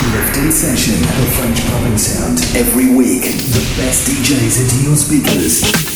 Lifting Session, the French popping sound. Every week, the best DJs into your speakers.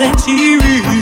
and.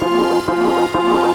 どうもどうもどうも。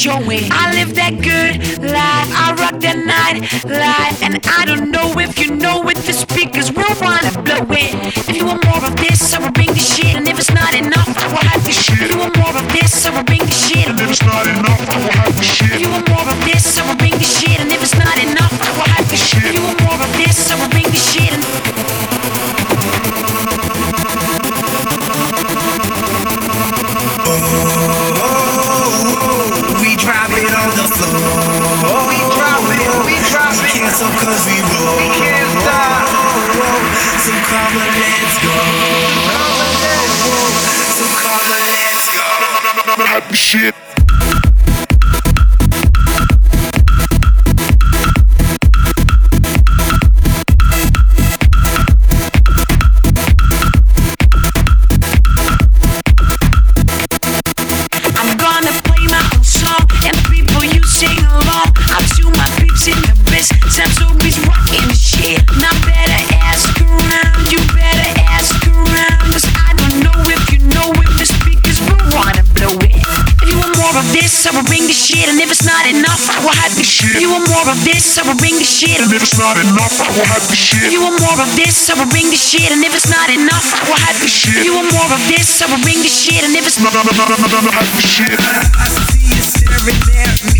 Showing. I live that good life, I rock that night life, and I don't know if you know it. The speakers will wanna blow it. If you want more of this, more of this, I will bring the shit. And if it's not enough, I will have the shit. If you want more of this, I will bring the shit. And if it's not enough, I will have the shit. If you want more of this, I will bring the shit. And if it's not enough, I will have the shit. I see you staring at me,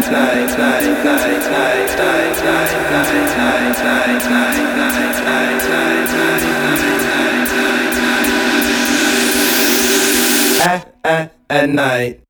At, at, at night.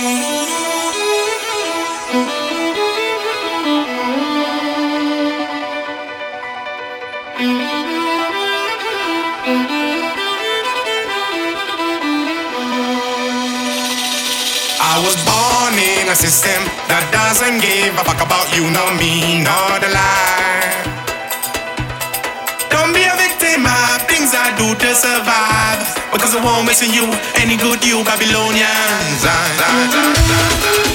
i was born in a system that doesn't give a fuck about you nor me nor the survive. Because I won't miss you, any good you Babylonians. Ah, ah, ah,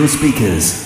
your speakers.